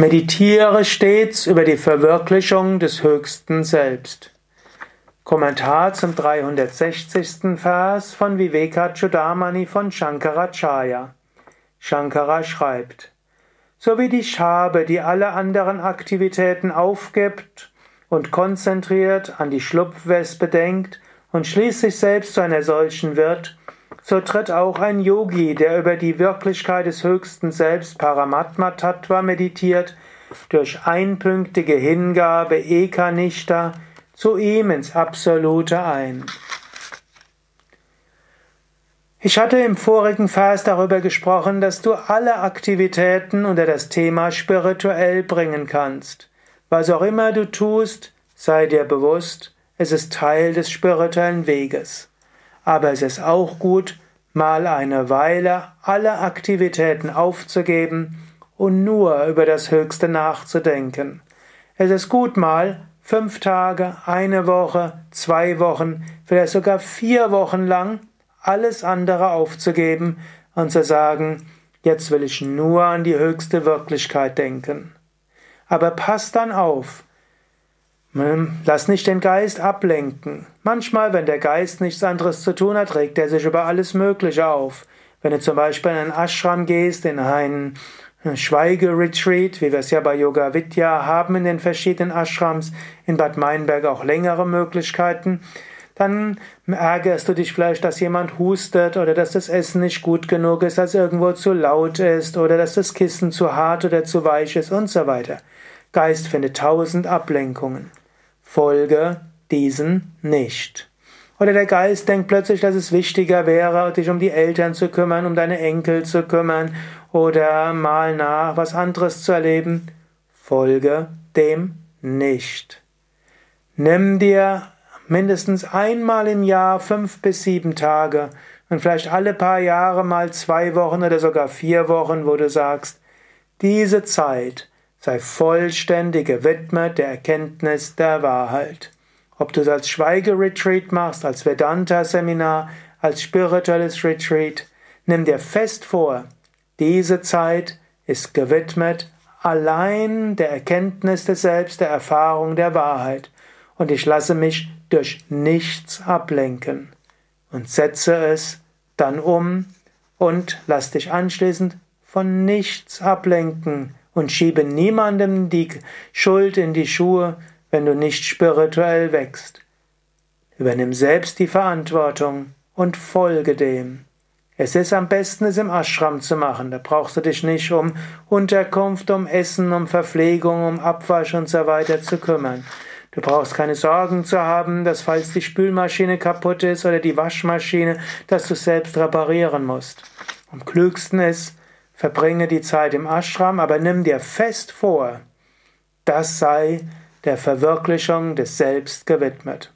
Meditiere stets über die Verwirklichung des höchsten Selbst. Kommentar zum 360. Vers von Vivekachudamani von Shankaracharya. Shankara schreibt, so wie die Schabe, die alle anderen Aktivitäten aufgibt und konzentriert an die Schlupfwespe denkt und schließlich selbst zu einer solchen wird, so tritt auch ein Yogi, der über die Wirklichkeit des höchsten Selbst Paramatma Tattva meditiert, durch einpünktige Hingabe Ekanishta zu ihm ins Absolute ein. Ich hatte im vorigen Vers darüber gesprochen, dass du alle Aktivitäten unter das Thema spirituell bringen kannst. Was auch immer du tust, sei dir bewusst, es ist Teil des spirituellen Weges aber es ist auch gut, mal eine Weile alle Aktivitäten aufzugeben und nur über das Höchste nachzudenken. Es ist gut mal fünf Tage, eine Woche, zwei Wochen, vielleicht sogar vier Wochen lang alles andere aufzugeben und zu sagen, jetzt will ich nur an die höchste Wirklichkeit denken. Aber pass dann auf, Lass nicht den Geist ablenken. Manchmal, wenn der Geist nichts anderes zu tun hat, regt er sich über alles Mögliche auf. Wenn du zum Beispiel in einen Ashram gehst, in einen Schweigeretreat, wie wir es ja bei Yoga Vidya haben in den verschiedenen Ashrams, in Bad Meinberg auch längere Möglichkeiten, dann ärgerst du dich vielleicht, dass jemand hustet oder dass das Essen nicht gut genug ist, dass irgendwo zu laut ist oder dass das Kissen zu hart oder zu weich ist und so weiter. Geist findet tausend Ablenkungen. Folge diesen nicht. Oder der Geist denkt plötzlich, dass es wichtiger wäre, dich um die Eltern zu kümmern, um deine Enkel zu kümmern oder mal nach was anderes zu erleben. Folge dem nicht. Nimm dir mindestens einmal im Jahr fünf bis sieben Tage und vielleicht alle paar Jahre mal zwei Wochen oder sogar vier Wochen, wo du sagst, diese Zeit sei vollständig gewidmet der Erkenntnis der Wahrheit. Ob du es als Schweigeretreat machst, als Vedanta-Seminar, als spirituelles Retreat, nimm dir fest vor, diese Zeit ist gewidmet allein der Erkenntnis des Selbst, der Erfahrung der Wahrheit. Und ich lasse mich durch nichts ablenken. Und setze es dann um und lass dich anschließend von nichts ablenken und schiebe niemandem die Schuld in die Schuhe, wenn du nicht spirituell wächst. Übernimm selbst die Verantwortung und folge dem. Es ist am besten, es im Ashram zu machen. Da brauchst du dich nicht um Unterkunft, um Essen, um Verpflegung, um Abwasch und so weiter zu kümmern. Du brauchst keine Sorgen zu haben, dass falls die Spülmaschine kaputt ist oder die Waschmaschine, dass du selbst reparieren musst. Am klügsten ist, Verbringe die Zeit im Ashram, aber nimm dir fest vor, das sei der Verwirklichung des Selbst gewidmet.